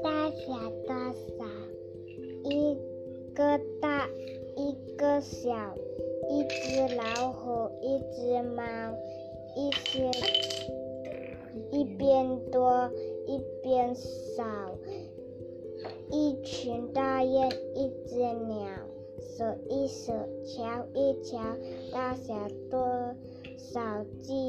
大小多少？一个大，一个小，一只老虎，一只猫，一些一边多一边少，一群大雁，一只鸟。数一数，瞧一瞧，大小多少只？